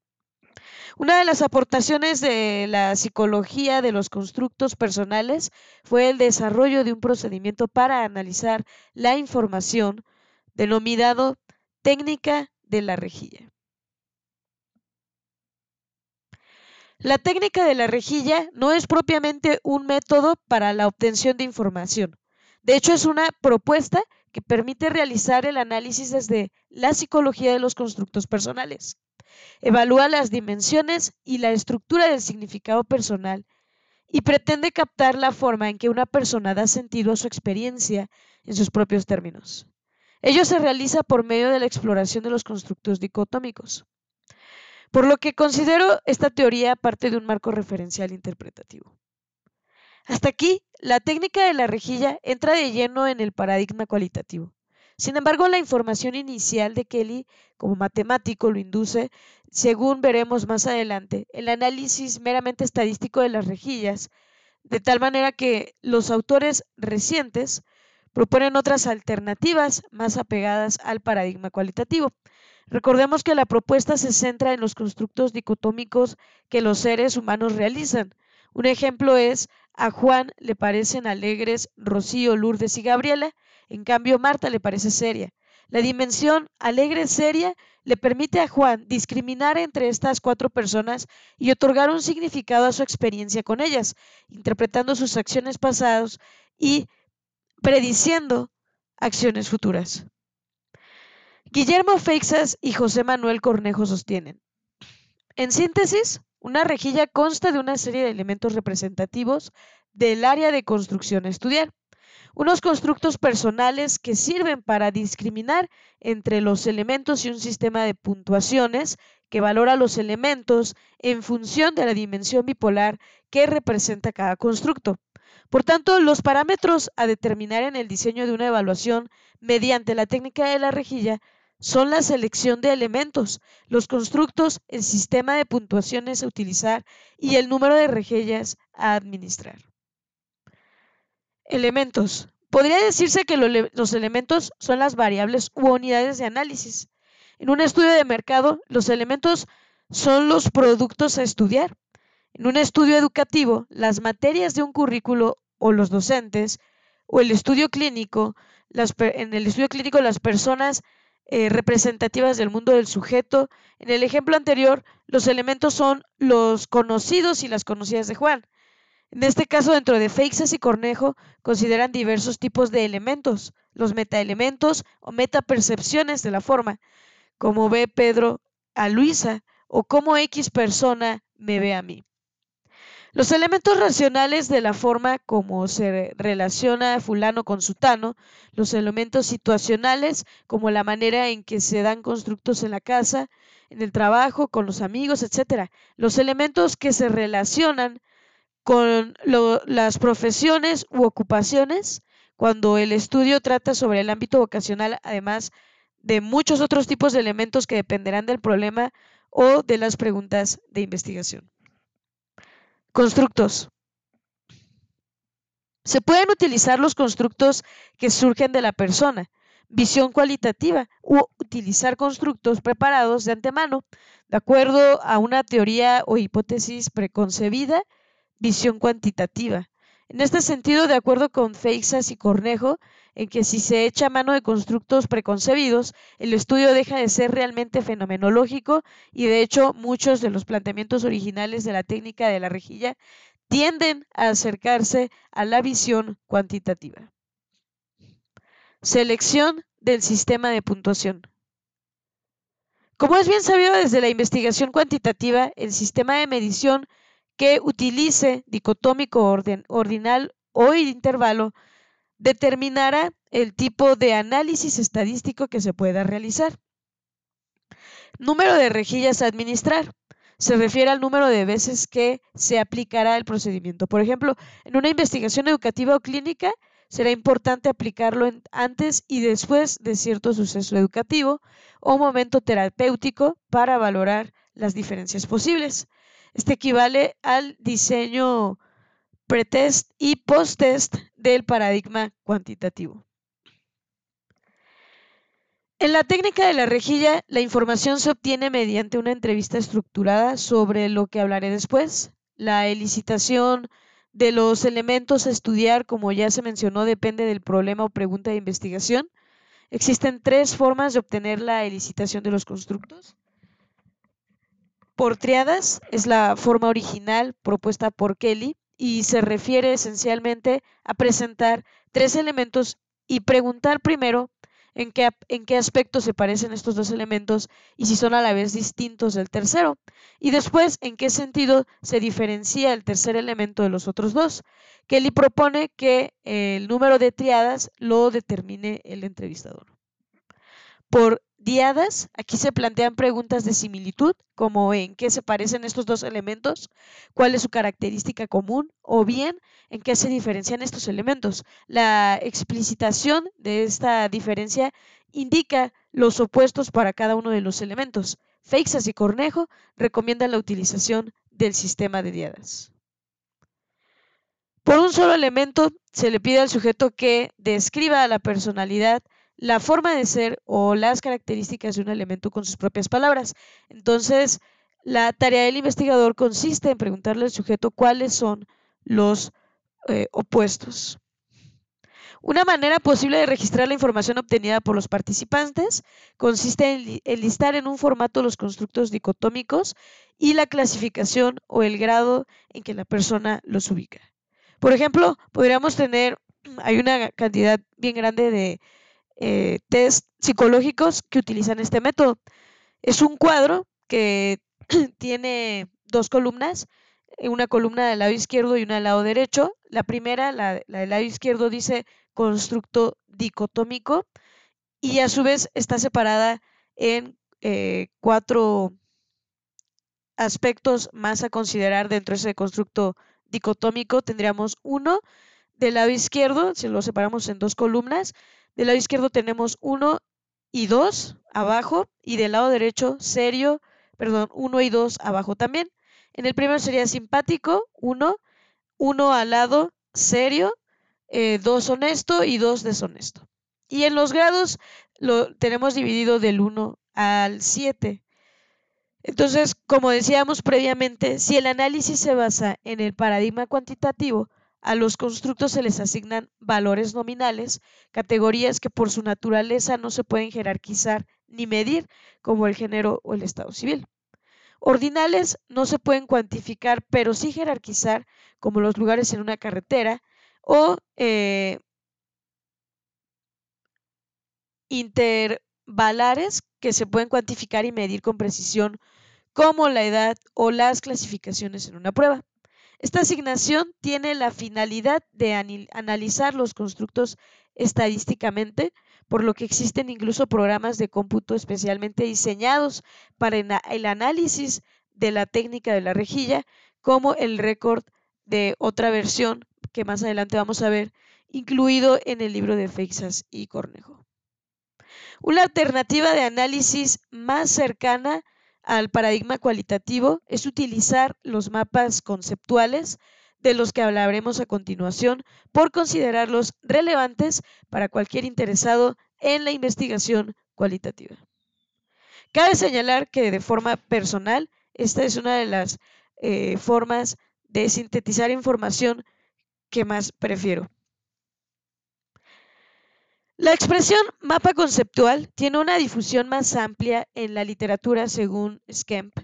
Una de las aportaciones de la psicología de los constructos personales fue el desarrollo de un procedimiento para analizar la información denominado técnica de la rejilla. La técnica de la rejilla no es propiamente un método para la obtención de información. De hecho, es una propuesta que permite realizar el análisis desde la psicología de los constructos personales. Evalúa las dimensiones y la estructura del significado personal y pretende captar la forma en que una persona da sentido a su experiencia en sus propios términos. Ello se realiza por medio de la exploración de los constructos dicotómicos, por lo que considero esta teoría parte de un marco referencial interpretativo. Hasta aquí, la técnica de la rejilla entra de lleno en el paradigma cualitativo. Sin embargo, la información inicial de Kelly como matemático lo induce, según veremos más adelante, el análisis meramente estadístico de las rejillas, de tal manera que los autores recientes proponen otras alternativas más apegadas al paradigma cualitativo. Recordemos que la propuesta se centra en los constructos dicotómicos que los seres humanos realizan. Un ejemplo es, a Juan le parecen alegres Rocío, Lourdes y Gabriela, en cambio Marta le parece seria. La dimensión alegre-seria le permite a Juan discriminar entre estas cuatro personas y otorgar un significado a su experiencia con ellas, interpretando sus acciones pasadas y prediciendo acciones futuras. Guillermo Feixas y José Manuel Cornejo sostienen. En síntesis, una rejilla consta de una serie de elementos representativos del área de construcción a estudiar, unos constructos personales que sirven para discriminar entre los elementos y un sistema de puntuaciones que valora los elementos en función de la dimensión bipolar que representa cada constructo. Por tanto, los parámetros a determinar en el diseño de una evaluación mediante la técnica de la rejilla son la selección de elementos, los constructos, el sistema de puntuaciones a utilizar y el número de rejillas a administrar. Elementos. Podría decirse que los elementos son las variables u unidades de análisis. En un estudio de mercado, los elementos son los productos a estudiar. En un estudio educativo, las materias de un currículo o los docentes o el estudio clínico, en el estudio clínico las personas eh, representativas del mundo del sujeto. En el ejemplo anterior, los elementos son los conocidos y las conocidas de Juan. En este caso, dentro de Feixas y Cornejo, consideran diversos tipos de elementos, los metaelementos o metapercepciones de la forma, como ve Pedro a Luisa o como X persona me ve a mí. Los elementos racionales de la forma como se relaciona fulano con sutano, los elementos situacionales como la manera en que se dan constructos en la casa, en el trabajo, con los amigos, etc. Los elementos que se relacionan con las profesiones u ocupaciones, cuando el estudio trata sobre el ámbito vocacional, además de muchos otros tipos de elementos que dependerán del problema o de las preguntas de investigación. Constructos. Se pueden utilizar los constructos que surgen de la persona, visión cualitativa, u utilizar constructos preparados de antemano, de acuerdo a una teoría o hipótesis preconcebida visión cuantitativa. En este sentido, de acuerdo con Feixas y Cornejo, en que si se echa mano de constructos preconcebidos, el estudio deja de ser realmente fenomenológico y de hecho muchos de los planteamientos originales de la técnica de la rejilla tienden a acercarse a la visión cuantitativa. Selección del sistema de puntuación. Como es bien sabido desde la investigación cuantitativa, el sistema de medición que utilice dicotómico ordinal o intervalo determinará el tipo de análisis estadístico que se pueda realizar. Número de rejillas a administrar. Se refiere al número de veces que se aplicará el procedimiento. Por ejemplo, en una investigación educativa o clínica, será importante aplicarlo antes y después de cierto suceso educativo o momento terapéutico para valorar las diferencias posibles. Este equivale al diseño pretest y post-test del paradigma cuantitativo. En la técnica de la rejilla, la información se obtiene mediante una entrevista estructurada sobre lo que hablaré después, la elicitación de los elementos a estudiar, como ya se mencionó, depende del problema o pregunta de investigación. Existen tres formas de obtener la elicitación de los constructos. Por triadas es la forma original propuesta por Kelly y se refiere esencialmente a presentar tres elementos y preguntar primero en qué, en qué aspectos se parecen estos dos elementos y si son a la vez distintos del tercero, y después en qué sentido se diferencia el tercer elemento de los otros dos. Kelly propone que el número de triadas lo determine el entrevistador. Por diadas, aquí se plantean preguntas de similitud, como en qué se parecen estos dos elementos, cuál es su característica común, o bien en qué se diferencian estos elementos. La explicitación de esta diferencia indica los opuestos para cada uno de los elementos. Feixas y Cornejo recomiendan la utilización del sistema de diadas. Por un solo elemento se le pide al sujeto que describa la personalidad la forma de ser o las características de un elemento con sus propias palabras. Entonces, la tarea del investigador consiste en preguntarle al sujeto cuáles son los eh, opuestos. Una manera posible de registrar la información obtenida por los participantes consiste en listar en un formato los constructos dicotómicos y la clasificación o el grado en que la persona los ubica. Por ejemplo, podríamos tener, hay una cantidad bien grande de eh, test psicológicos que utilizan este método. Es un cuadro que [CLEARS THROAT] tiene dos columnas, eh, una columna del lado izquierdo y una del lado derecho. La primera, la, del lado izquierdo, dice constructo dicotómico y a su vez está separada en eh, cuatro aspectos más a considerar dentro de ese constructo dicotómico. Tendríamos uno del lado izquierdo, si lo separamos en dos columnas, del lado izquierdo tenemos 1 y 2 abajo y del lado derecho serio, perdón, 1 y 2 abajo también. En el primero sería simpático, 1, 1 al lado serio, 2 eh, honesto y 2 deshonesto. Y en los grados lo tenemos dividido del 1 al 7. Entonces, como decíamos previamente, si el análisis se basa en el paradigma cuantitativo, a los constructos se les asignan valores nominales, categorías que por su naturaleza no se pueden jerarquizar ni medir, como el género o el estado civil. Ordinales no se pueden cuantificar, pero sí jerarquizar, como los lugares en una carretera, o eh, intervalares que se pueden cuantificar y medir con precisión, como la edad o las clasificaciones en una prueba. Esta asignación tiene la finalidad de analizar los constructos estadísticamente, por lo que existen incluso programas de cómputo especialmente diseñados para el análisis de la técnica de la rejilla, como el récord de otra versión que más adelante vamos a ver, incluido en el libro de Feixas y Cornejo. Una alternativa de análisis más cercana al paradigma cualitativo es utilizar los mapas conceptuales de los que hablaremos a continuación por considerarlos relevantes para cualquier interesado en la investigación cualitativa. Cabe señalar que de forma personal, esta es una de las eh, formas de sintetizar información que más prefiero. La expresión mapa conceptual tiene una difusión más amplia en la literatura según Skemp.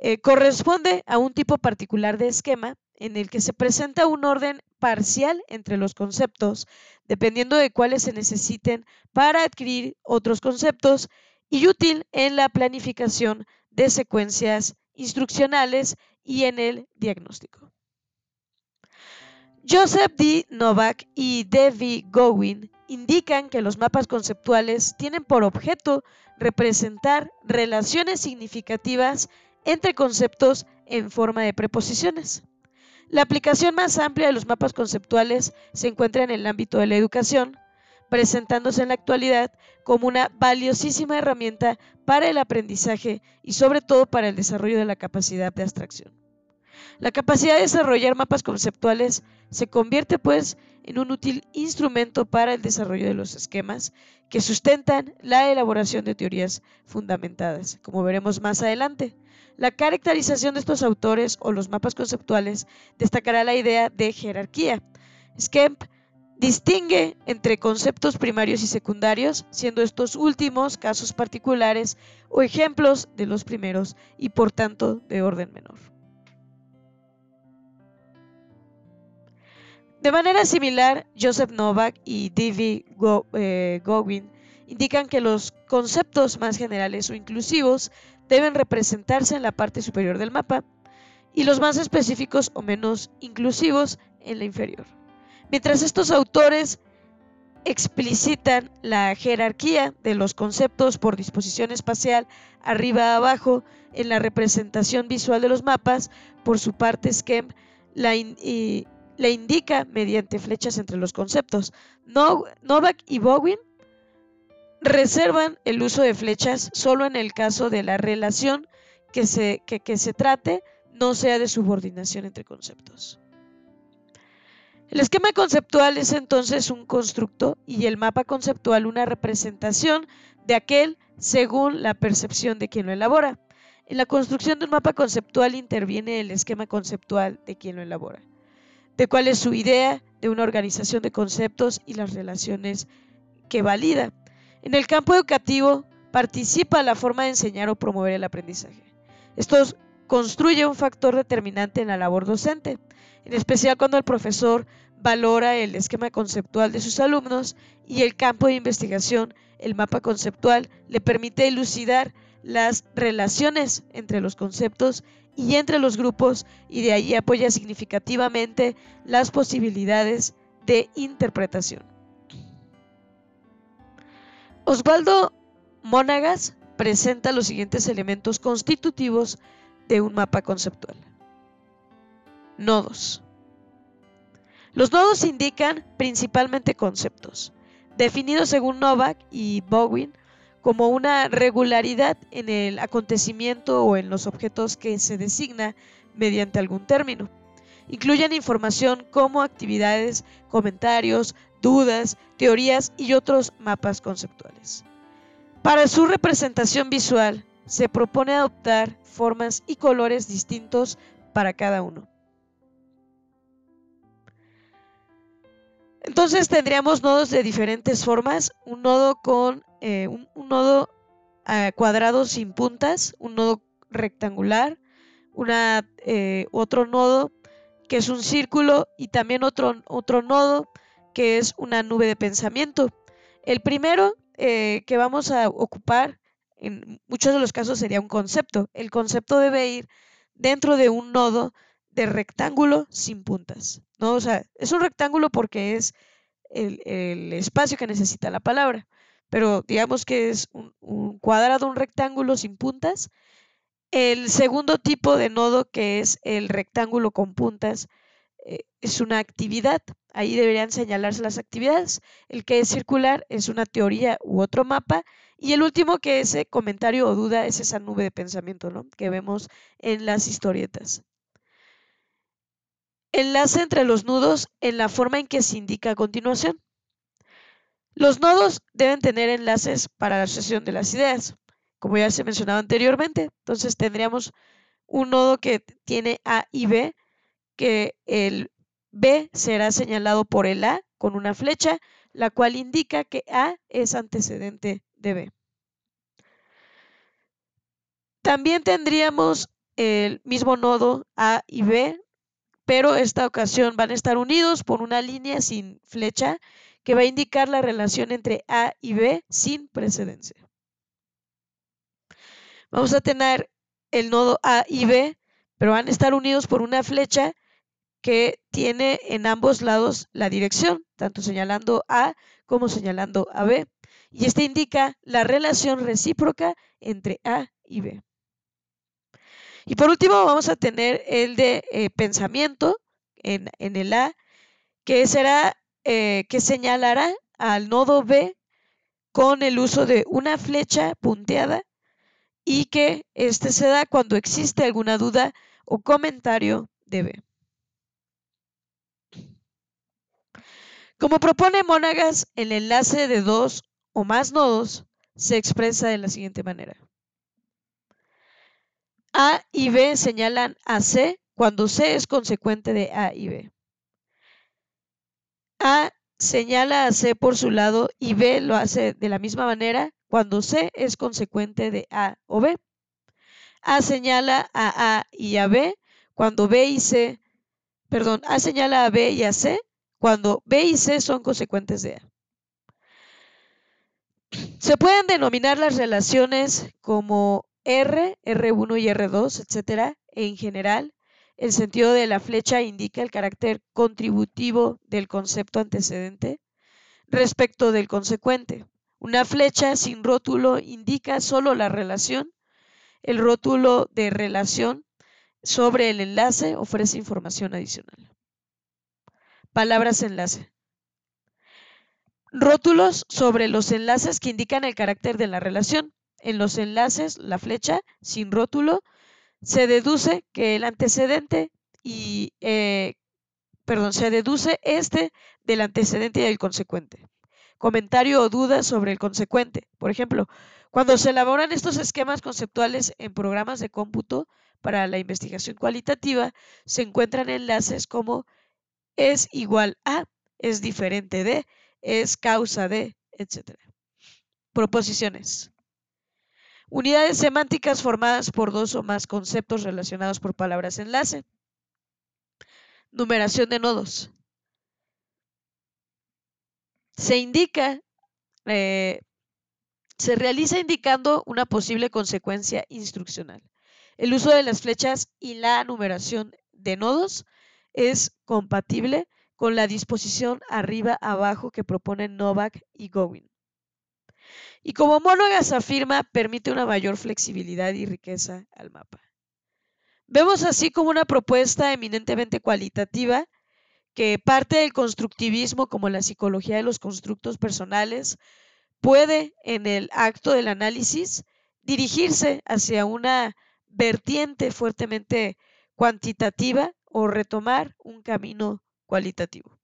Eh, corresponde a un tipo particular de esquema en el que se presenta un orden parcial entre los conceptos, dependiendo de cuáles se necesiten para adquirir otros conceptos y útil en la planificación de secuencias instruccionales y en el diagnóstico. Joseph D. Novak y Debbie Gowin indican que los mapas conceptuales tienen por objeto representar relaciones significativas entre conceptos en forma de preposiciones. La aplicación más amplia de los mapas conceptuales se encuentra en el ámbito de la educación, presentándose en la actualidad como una valiosísima herramienta para el aprendizaje y sobre todo para el desarrollo de la capacidad de abstracción. La capacidad de desarrollar mapas conceptuales se convierte pues en un útil instrumento para el desarrollo de los esquemas que sustentan la elaboración de teorías fundamentadas, como veremos más adelante. La caracterización de estos autores o los mapas conceptuales destacará la idea de jerarquía. Skemp distingue entre conceptos primarios y secundarios, siendo estos últimos casos particulares o ejemplos de los primeros y por tanto de orden menor. De manera similar, Joseph Novak y D.V. Eh, Gowin indican que los conceptos más generales o inclusivos deben representarse en la parte superior del mapa y los más específicos o menos inclusivos en la inferior. Mientras estos autores explicitan la jerarquía de los conceptos por disposición espacial arriba a abajo en la representación visual de los mapas, por su parte Scheme la, indica mediante flechas entre los conceptos. Novak y Bowen reservan el uso de flechas solo en el caso de la relación que se, que se trate no sea de subordinación entre conceptos. El esquema conceptual es entonces un constructo y el mapa conceptual una representación de aquel según la percepción de quien lo elabora. En la construcción de un mapa conceptual interviene el esquema conceptual de quien lo elabora, de cuál es su idea de una organización de conceptos y las relaciones que valida. En el campo educativo participa la forma de enseñar o promover el aprendizaje. Esto construye un factor determinante en la labor docente, en especial cuando el profesor valora el esquema conceptual de sus alumnos y el campo de investigación, el mapa conceptual, le permite elucidar las relaciones entre los conceptos y entre los grupos y de ahí apoya significativamente las posibilidades de interpretación. Osvaldo Mónagas presenta los siguientes elementos constitutivos de un mapa conceptual. Nodos. Los nodos indican principalmente conceptos, definidos según Novak y Bowen como una regularidad en el acontecimiento o en los objetos que se designa mediante algún término. Incluyen información como actividades, comentarios, dudas, teorías y otros mapas conceptuales. Para su representación visual, se propone adoptar formas y colores distintos para cada uno. Entonces tendríamos nodos de diferentes formas, un nodo con eh, un, nodo eh, cuadrado sin puntas, un nodo rectangular, eh, otro nodo que es un círculo y también otro, otro nodo que es una nube de pensamiento. El primero que vamos a ocupar en muchos de los casos sería un concepto. El concepto debe ir dentro de un nodo de rectángulo sin puntas. ¿no? O sea, es un rectángulo porque es el, espacio que necesita la palabra. Pero digamos que es un, un cuadrado, un rectángulo sin puntas. El segundo tipo de nodo, que es el rectángulo con puntas, eh, es una actividad. Ahí deberían señalarse las actividades. El que es circular es una teoría u otro mapa. Y el último que es comentario o duda es esa nube de pensamiento ¿no? que vemos en las historietas. Enlace entre los nudos en la forma en que se indica a continuación. Los nodos deben tener enlaces para la asociación de las ideas, como ya se mencionaba anteriormente. Entonces tendríamos un nodo que tiene A y B que el B será señalado por el A con una flecha, la cual indica que A es antecedente de B. También tendríamos el mismo nodo A y B, pero esta ocasión van a estar unidos por una línea sin flecha que va a indicar la relación entre A y B sin precedencia. Vamos a tener el nodo A y B, pero van a estar unidos por una flecha que tiene en ambos lados la dirección, tanto señalando A como señalando a B. Y este indica la relación recíproca entre A y B. Y por último vamos a tener el de eh, pensamiento en, el A, que será eh, que señalará al nodo B con el uso de una flecha punteada y que este se da cuando existe alguna duda o comentario de B. Como propone Monagas, el enlace de dos o más nodos se expresa de la siguiente manera. A y B señalan a C cuando C es consecuente de A y B. A señala a C por su lado y B lo hace de la misma manera cuando C es consecuente de A o B. A señala a A y a B cuando B y C, perdón, A señala a B y a C cuando B y C son consecuentes de A. Se pueden denominar las relaciones como R, R1 y R2, etcétera. En general, el sentido de la flecha indica el carácter contributivo del concepto antecedente respecto del consecuente. Una flecha sin rótulo indica solo la relación. El rótulo de relación sobre el enlace ofrece información adicional. Palabras enlace. Rótulos sobre los enlaces que indican el carácter de la relación. En los enlaces, la flecha sin rótulo, se deduce que el antecedente y, eh, perdón, se deduce este del antecedente y del consecuente. Comentario o duda sobre el consecuente. Por ejemplo, cuando se elaboran estos esquemas conceptuales en programas de cómputo para la investigación cualitativa, se encuentran enlaces como es igual a, es diferente de, es causa de, etc. Proposiciones. Unidades semánticas formadas por dos o más conceptos relacionados por palabras enlace. Numeración de nodos. Se indica, eh, se realiza indicando una posible consecuencia instruccional. El uso de las flechas y la numeración de nodos es compatible con la disposición arriba-abajo que proponen Novak y Gowin. Y como Monogas afirma, permite una mayor flexibilidad y riqueza al mapa. Vemos así como una propuesta eminentemente cualitativa que parte del constructivismo como la psicología de los constructos personales puede en el acto del análisis dirigirse hacia una vertiente fuertemente cuantitativa o retomar un camino cualitativo.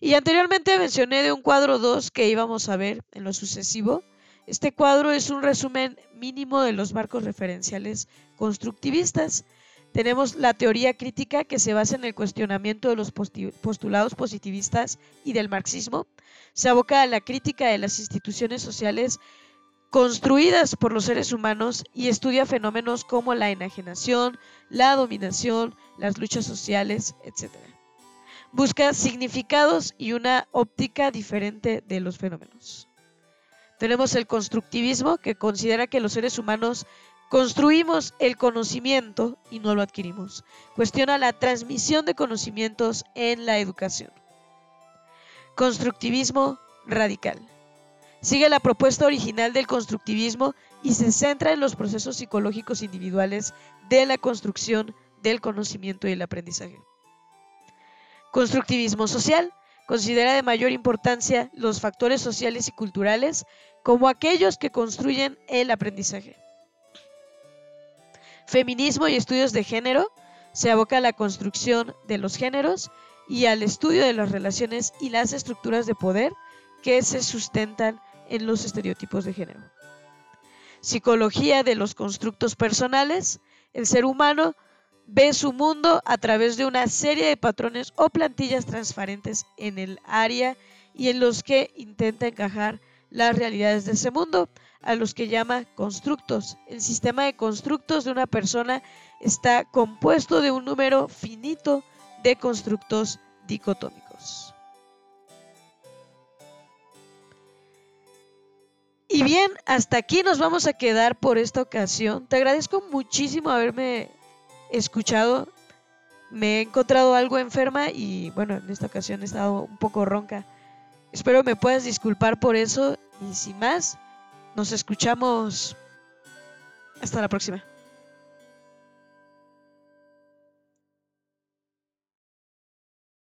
Y anteriormente mencioné de un cuadro 2 que íbamos a ver en lo sucesivo. Este cuadro es un resumen mínimo de los marcos referenciales constructivistas. Tenemos la teoría crítica que se basa en el cuestionamiento de los postulados positivistas y del marxismo. Se aboca a la crítica de las instituciones sociales construidas por los seres humanos y estudia fenómenos como la enajenación, la dominación, las luchas sociales, etc. Busca significados y una óptica diferente de los fenómenos. Tenemos el constructivismo que considera que los seres humanos construimos el conocimiento y no lo adquirimos. Cuestiona la transmisión de conocimientos en la educación. Constructivismo radical. Sigue la propuesta original del constructivismo y se centra en los procesos psicológicos individuales de la construcción del conocimiento y el aprendizaje. Constructivismo social considera de mayor importancia los factores sociales y culturales como aquellos que construyen el aprendizaje. Feminismo y estudios de género se aboca a la construcción de los géneros y al estudio de las relaciones y las estructuras de poder que se sustentan en los estereotipos de género. Psicología de los constructos personales. El ser humano ve su mundo a través de una serie de patrones o plantillas transparentes en el área y en los que intenta encajar las realidades de ese mundo, a los que llama constructos. El sistema de constructos de una persona está compuesto de un número finito de constructos dicotómicos. Y bien, hasta aquí nos vamos a quedar por esta ocasión. Te agradezco muchísimo haberme escuchado. Me he encontrado algo enferma y bueno, en esta ocasión he estado un poco ronca. Espero me puedas disculpar por eso y sin más, nos escuchamos. Hasta la próxima.